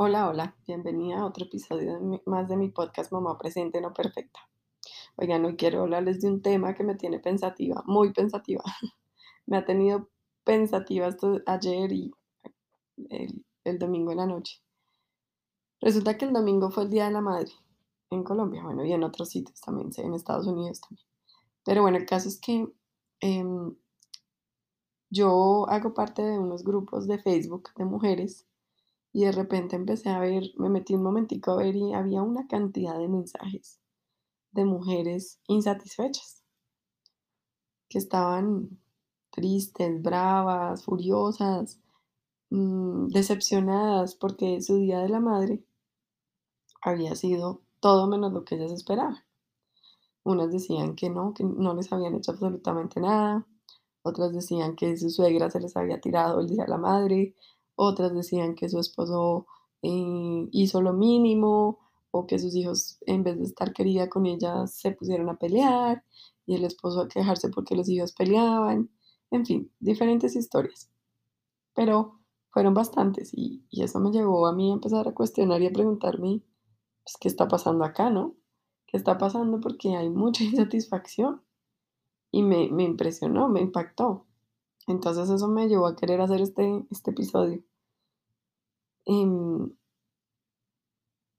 Hola, hola, bienvenida a otro episodio más de mi podcast Mamá Presente No Perfecta. Oigan, hoy quiero hablarles de un tema que me tiene pensativa, muy pensativa. Me ha tenido pensativa hasta ayer y el, domingo en la noche. Resulta que el domingo fue el Día de la Madre en Colombia, bueno, y en otros sitios también, en Estados Unidos también. Pero bueno, el caso es que em, yo hago parte de unos grupos de Facebook de mujeres y de repente empecé a ver, me metí un momentico a ver y había una cantidad de mensajes de mujeres insatisfechas, que estaban tristes, bravas, furiosas, mm, decepcionadas porque su Día de la Madre había sido todo menos lo que ellas esperaban. Unas decían que no, que no les habían hecho absolutamente nada, otras decían que su suegra se les había tirado el Día de la Madre, otras decían que su esposo eh, hizo lo mínimo o que sus hijos en vez de estar querida con ella se pusieron a pelear y el esposo a quejarse porque los hijos peleaban, en fin, diferentes historias. Pero fueron bastantes y, y eso me llevó a mí a empezar a cuestionar y a preguntarme, pues, ¿qué está pasando acá, no? ¿Qué está pasando? Porque hay mucha insatisfacción y me, me impresionó, me impactó. Entonces eso me llevó a querer hacer este, este episodio. Em,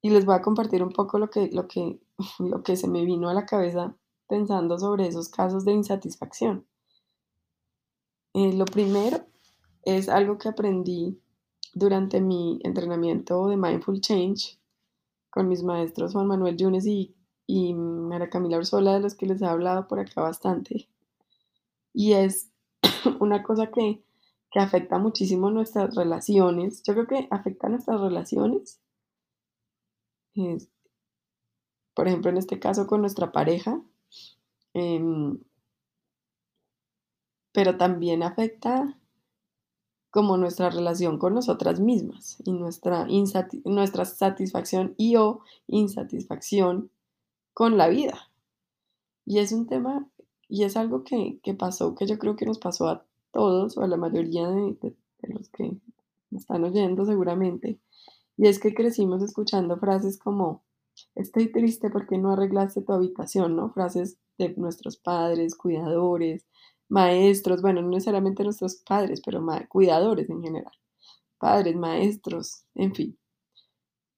y les voy a compartir un poco lo que, lo, que, lo que se me vino a la cabeza pensando sobre esos casos de insatisfacción. Eh, lo primero es algo que aprendí durante mi entrenamiento de Mindful Change con mis maestros Juan Manuel Yunes y, y Mara Camila Ursola, de los que les he hablado por acá bastante. Y es una cosa que, que afecta muchísimo nuestras relaciones. Yo creo que afecta nuestras relaciones. es, por ejemplo, en este caso con nuestra pareja. em, pero también afecta como nuestra relación con nosotras mismas y nuestra, nuestra satisfacción y o insatisfacción con la vida. Y es un tema, y es algo que, que pasó, que yo creo que nos pasó a todos o a la mayoría de, los que están oyendo seguramente. Y es que crecimos escuchando frases como, estoy triste porque no arreglaste tu habitación, ¿no? Frases de nuestros padres, cuidadores, maestros, bueno, no necesariamente nuestros padres, pero cuidadores en general. Padres, maestros, en fin.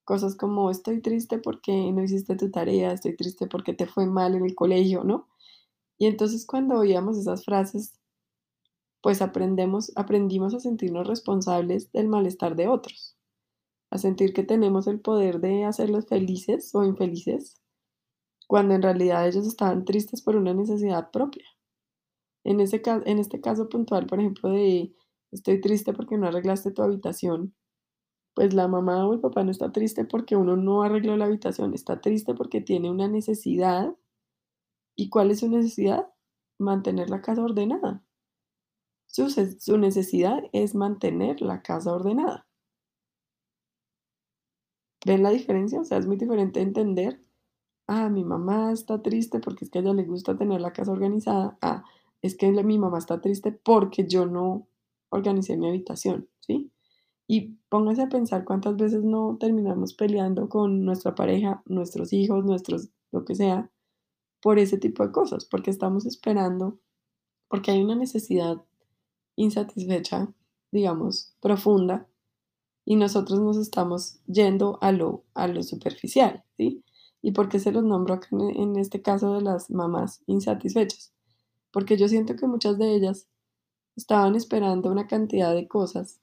Cosas como, estoy triste porque no hiciste tu tarea, estoy triste porque te fue mal en el colegio, ¿no? Y entonces cuando oíamos esas frases, pues aprendemos, aprendimos a sentirnos responsables del malestar de otros, a sentir que tenemos el poder de hacerlos felices o infelices, cuando en realidad ellos estaban tristes por una necesidad propia. En ese en este caso puntual, por ejemplo, de estoy triste porque no arreglaste tu habitación, pues la mamá o el papá no está triste porque uno no arregló la habitación, está triste porque tiene una necesidad. ¿Y cuál es su necesidad? Mantener la casa ordenada. Su, su necesidad es mantener la casa ordenada. ¿Ven la diferencia? O sea, es muy diferente entender, ah, mi mamá está triste porque es que a ella le gusta tener la casa organizada. Ah, es que mi mamá está triste porque yo no organicé mi habitación, ¿sí? Y póngase a pensar cuántas veces no terminamos peleando con nuestra pareja, nuestros hijos, nuestros, lo que sea, por ese tipo de cosas, porque estamos esperando, porque hay una necesidad insatisfecha, digamos, profunda, y nosotros nos estamos yendo a lo, a lo superficial, ¿sí? ¿Y por qué se los nombro acá en, este caso de las mamás insatisfechas? Porque yo siento que muchas de ellas estaban esperando una cantidad de cosas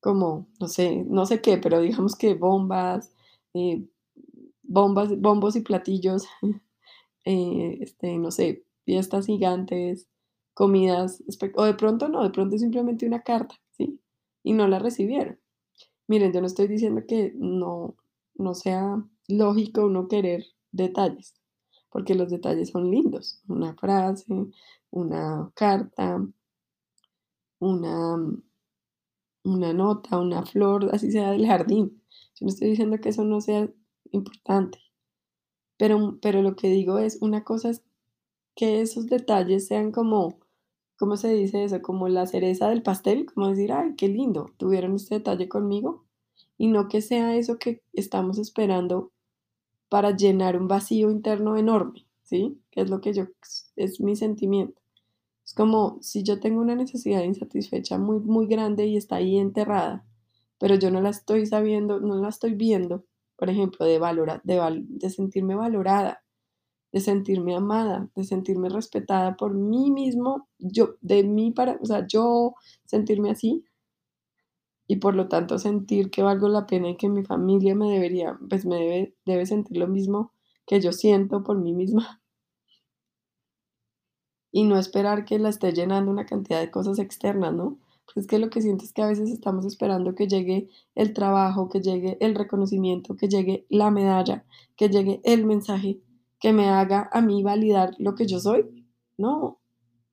como, no sé, no sé qué, pero digamos que bombas, eh, bombas, bombos y platillos, eh, este, no sé, fiestas gigantes, comidas, o de pronto no, de pronto simplemente una carta, ¿sí? Y no la recibieron. Miren, yo no estoy diciendo que no, no sea lógico uno querer detalles, porque los detalles son lindos. Una frase, una carta, una, una nota, una flor, así sea del jardín. Yo no estoy diciendo que eso no sea importante, pero, pero lo que digo es, una cosa es que esos detalles sean como, ¿cómo se dice eso? Como la cereza del pastel, como decir, ay, qué lindo, tuvieron este detalle conmigo. y no que sea eso que estamos esperando para llenar un vacío interno enorme, ¿sí? Que es lo que yo, es mi sentimiento. Es como si yo tengo una necesidad insatisfecha muy, muy grande y está ahí enterrada, pero yo no la estoy sabiendo, no la estoy viendo, por ejemplo, de, de, de sentirme valorada, de sentirme amada, de sentirme respetada por mí mismo, yo, de mí para, o sea, yo sentirme así y por lo tanto sentir que valgo la pena y que mi familia me debería, pues me debe, debe sentir lo mismo que yo siento por mí misma. Y no esperar que la esté llenando una cantidad de cosas externas, ¿no? Es que lo que siento es que a veces estamos esperando que llegue el trabajo, que llegue el reconocimiento, que llegue la medalla, que llegue el mensaje que me haga a mí validar lo que yo soy. No,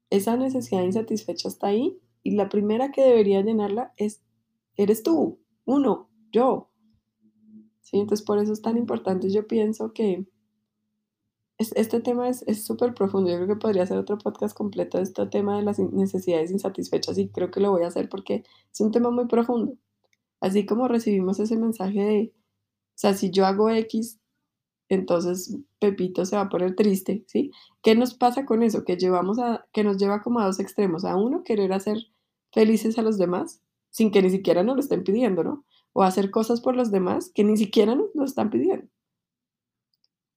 esa necesidad insatisfecha está ahí y la primera que debería llenarla es, eres tú, uno, yo. ¿Sí? Entonces por eso es tan importante. Yo pienso que este tema es súper profundo. Yo creo que podría ser otro podcast completo de este tema de las necesidades insatisfechas y creo que lo voy a hacer porque es un tema muy profundo. Así como recibimos ese mensaje de, o sea, si yo hago X, entonces Pepito se va a poner triste, ¿sí? ¿Qué nos pasa con eso? Que llevamos a, que nos lleva como a dos extremos. A uno, querer hacer felices a los demás sin que ni siquiera nos lo estén pidiendo, ¿no? O hacer cosas por los demás que ni siquiera nos lo están pidiendo.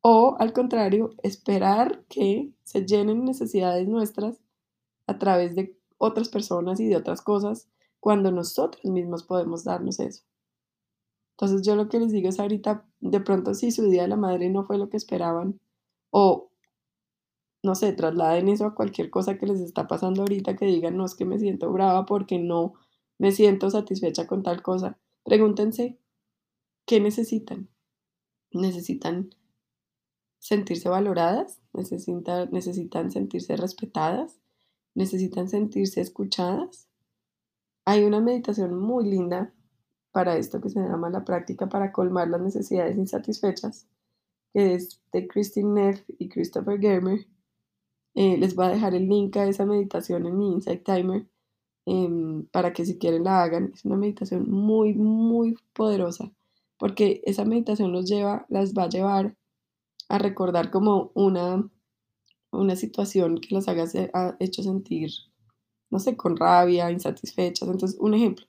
O al contrario, esperar que se llenen necesidades nuestras a través de otras personas y de otras cosas cuando nosotros mismos podemos darnos eso. Entonces yo lo que les digo es ahorita, de pronto si su día de la madre no fue lo que esperaban, o no sé, trasladen eso a cualquier cosa que les está pasando ahorita, que digan, no es que me siento brava porque no me siento satisfecha con tal cosa. Pregúntense, ¿qué necesitan? ¿Necesitan sentirse valoradas? ¿Necesitan, necesitan sentirse respetadas? ¿Necesitan sentirse escuchadas? Hay una meditación muy linda para esto que se llama la práctica para colmar las necesidades insatisfechas, que es de Christine Neff y Christopher Germer. Eh, les voy a dejar el link a esa meditación en mi Insight Timer em, para que si quieren la hagan. Es una meditación muy, muy poderosa porque esa meditación los lleva, las va a llevar a recordar como una, una situación que los haga ha hecho sentir, no sé, con rabia, insatisfechas. Entonces, un ejemplo,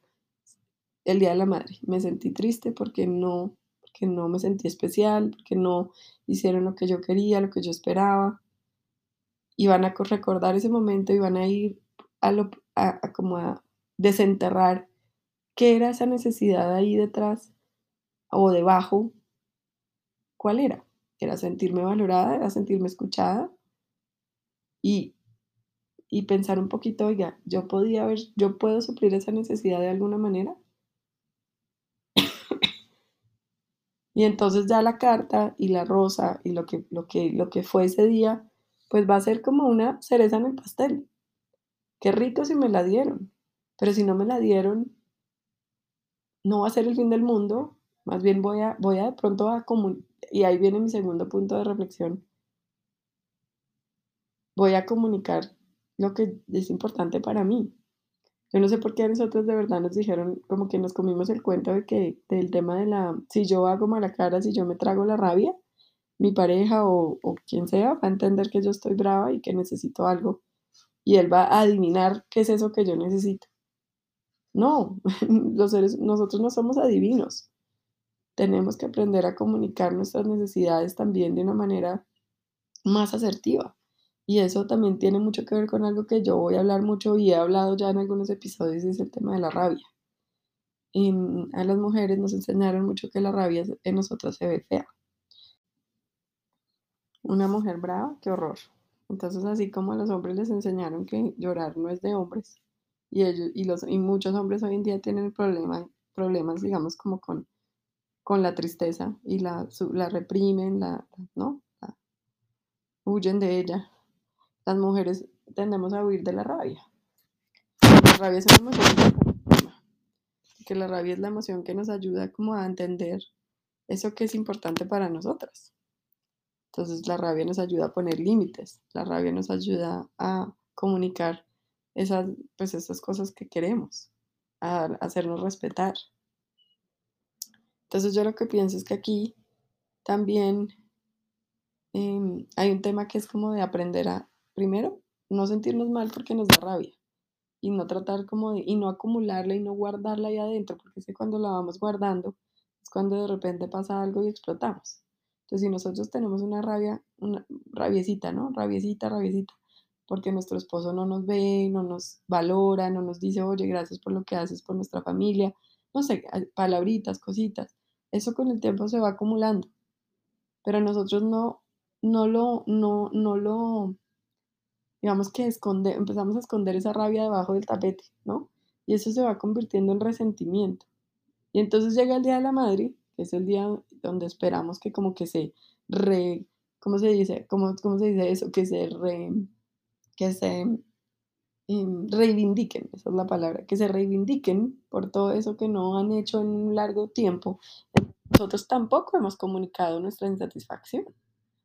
el Día de la Madre. Me sentí triste porque no, porque no me sentí especial, porque no hicieron lo que yo quería, lo que yo esperaba. Y van a recordar ese momento y van a ir a, lo, a, como a desenterrar qué era esa necesidad ahí detrás o debajo. ¿Cuál era? Era sentirme valorada, era sentirme escuchada y, y pensar un poquito, oiga, yo podía ver, yo puedo suplir esa necesidad de alguna manera. Y entonces ya la carta y la rosa y lo que, lo que, lo que fue ese día, pues va a ser como una cereza en el pastel. Qué rico si me la dieron, pero si no me la dieron, no va a ser el fin del mundo, más bien voy a, voy a de pronto a y ahí viene mi segundo punto de reflexión, voy a comunicar lo que es importante para mí. Yo no sé por qué a nosotros de verdad nos dijeron, como que nos comimos el cuento de que del tema de la, si yo hago mala cara, si yo me trago la rabia, mi pareja o, o quien sea va a entender que yo estoy brava y que necesito algo. Y él va a adivinar qué es eso que yo necesito. No, los seres, nosotros no somos adivinos. Tenemos que aprender a comunicar nuestras necesidades también de una manera más asertiva. Y eso también tiene mucho que ver con algo que yo voy a hablar mucho y he hablado ya en algunos episodios, es el tema de la rabia. a las mujeres nos enseñaron mucho que la rabia en nosotras se ve fea. Una mujer brava, qué horror. Entonces, así como a los hombres les enseñaron que llorar no es de hombres, y, ellos, y, los, y muchos hombres hoy en día tienen problema, problemas, digamos, como con, con la tristeza y la, la reprimen, la, ¿no? huyen de ella las mujeres tendemos a huir de la rabia. La rabia es una emoción que la rabia es la emoción que nos ayuda como a entender eso que es importante para nosotras. Entonces la rabia nos ayuda a poner límites, la rabia nos ayuda a comunicar esas, pues esas cosas que queremos, a hacernos respetar. Entonces yo lo que pienso es que aquí también em, hay un tema que es como de aprender a, primero, no sentirnos mal porque nos da rabia y no tratar como de, y no acumularla y no guardarla ahí adentro, porque es que cuando la vamos guardando es cuando de repente pasa algo y explotamos. Entonces, si nosotros tenemos una rabia, una rabiecita, ¿no? Rabiecita, rabiecita, porque nuestro esposo no nos ve, no nos valora, no nos dice, oye, gracias por lo que haces por nuestra familia, no sé, palabritas, cositas. Eso con el tiempo se va acumulando, pero nosotros no, no lo, no, no lo, digamos que esconde, empezamos a esconder esa rabia debajo del tapete, ¿no? Y eso se va convirtiendo en resentimiento. Y entonces llega el Día de la Madre, que es el día donde esperamos que como que se re, ¿cómo se dice? ¿Cómo, cómo se dice eso? Que se re, que se em, reivindiquen, esa es la palabra, que se reivindiquen por todo eso que no han hecho en un largo tiempo. Nosotros tampoco hemos comunicado nuestra insatisfacción,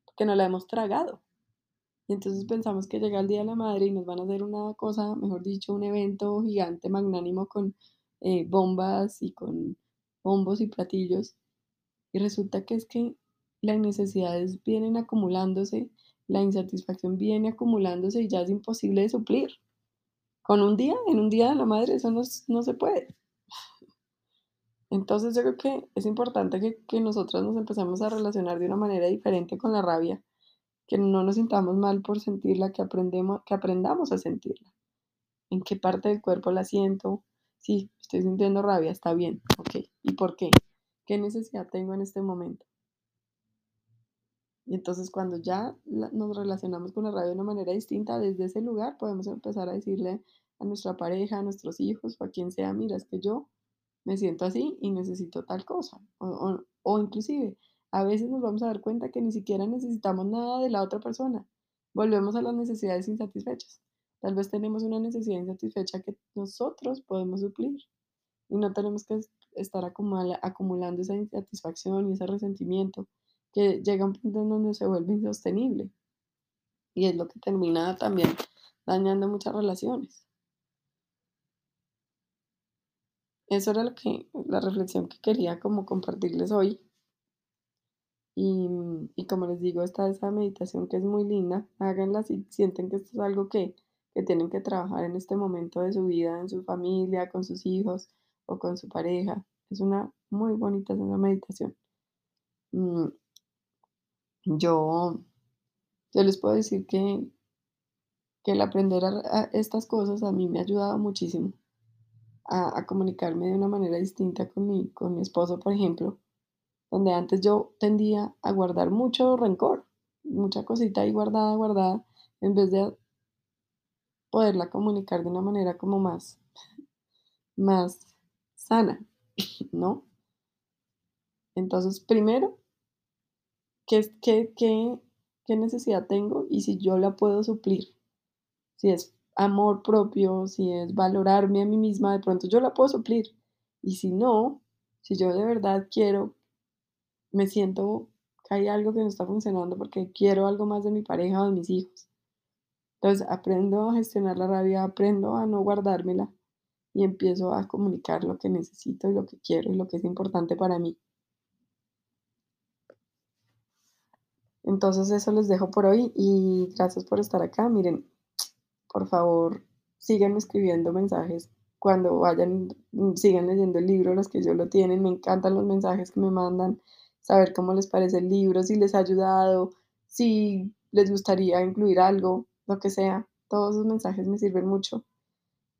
porque no la hemos tragado. Y entonces pensamos que llega el Día de la Madre y nos van a hacer una cosa, mejor dicho, un evento gigante, magnánimo con eh, bombas y con bombos y platillos. Y resulta que es que las necesidades vienen acumulándose, la insatisfacción viene acumulándose y ya es imposible de suplir. Con un día, en un día de la madre, eso no, no se puede. Entonces yo creo que es importante que, que nosotros nos empecemos a relacionar de una manera diferente con la rabia que no nos sintamos mal por sentirla, que, aprendemos, que aprendamos a sentirla. ¿En qué parte del cuerpo la siento? Sí, estoy sintiendo rabia, está bien, ok. ¿Y por qué? ¿Qué necesidad tengo en este momento? Y entonces cuando ya nos relacionamos con la rabia de una manera distinta, desde ese lugar podemos empezar a decirle a nuestra pareja, a nuestros hijos o a quien sea, mira, es que yo me siento así y necesito tal cosa. O, o, o inclusive, a veces nos vamos a dar cuenta que ni siquiera necesitamos nada de la otra persona. Volvemos a las necesidades insatisfechas. Tal vez tenemos una necesidad insatisfecha que nosotros podemos suplir y no tenemos que estar acumulando esa insatisfacción y ese resentimiento que llega a un punto en donde se vuelve insostenible. Y es lo que termina también dañando muchas relaciones. Eso era lo que, la reflexión que quería como compartirles hoy. Y, y, como les digo, está esa meditación que es muy linda. Háganla si sienten que esto es algo que, que, tienen que trabajar en este momento de su vida, en su familia, con sus hijos o con su pareja. Es una muy bonita esa meditación. Mm, yo, yo les puedo decir que, que el aprender estas cosas a mí me ha ayudado muchísimo a, comunicarme de una manera distinta con mi, con mi esposo, por ejemplo donde antes yo tendía a guardar mucho rencor, mucha cosita ahí guardada, guardada, en vez de poderla comunicar de una manera como más, más sana, ¿no? Entonces, primero, ¿qué, qué, qué, qué necesidad tengo y si yo la puedo suplir? Si es amor propio, si es valorarme a mí misma, de pronto yo la puedo suplir. Y si no, si yo de verdad quiero me siento que hay algo que no está funcionando porque quiero algo más de mi pareja o de mis hijos. Entonces aprendo a gestionar la rabia, aprendo a no guardármela y empiezo a comunicar lo que necesito y lo que quiero y lo que es importante para mí. Entonces eso les dejo por hoy y gracias por estar acá. Miren, por favor, sigan escribiendo mensajes cuando vayan, sigan leyendo el libro, los que yo lo tienen. Me encantan los mensajes que me mandan saber cómo les parece el libro, si les ha ayudado, si les gustaría incluir algo, lo que sea. Todos esos mensajes me sirven mucho.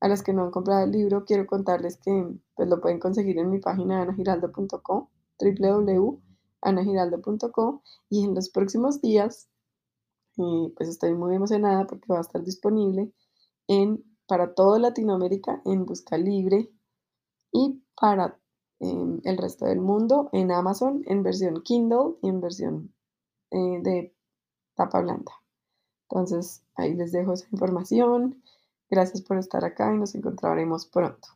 A los que no han comprado el libro, quiero contarles que pues, lo pueden conseguir en mi página anagiraldo.com, www.anagiraldo.com y en los próximos días, eh, pues estoy muy emocionada porque va a estar disponible en, para toda Latinoamérica en Busca Libre y para el resto del mundo en Amazon en versión Kindle y en versión eh, de tapa blanda. Entonces ahí les dejo esa información. Gracias por estar acá y nos encontraremos pronto.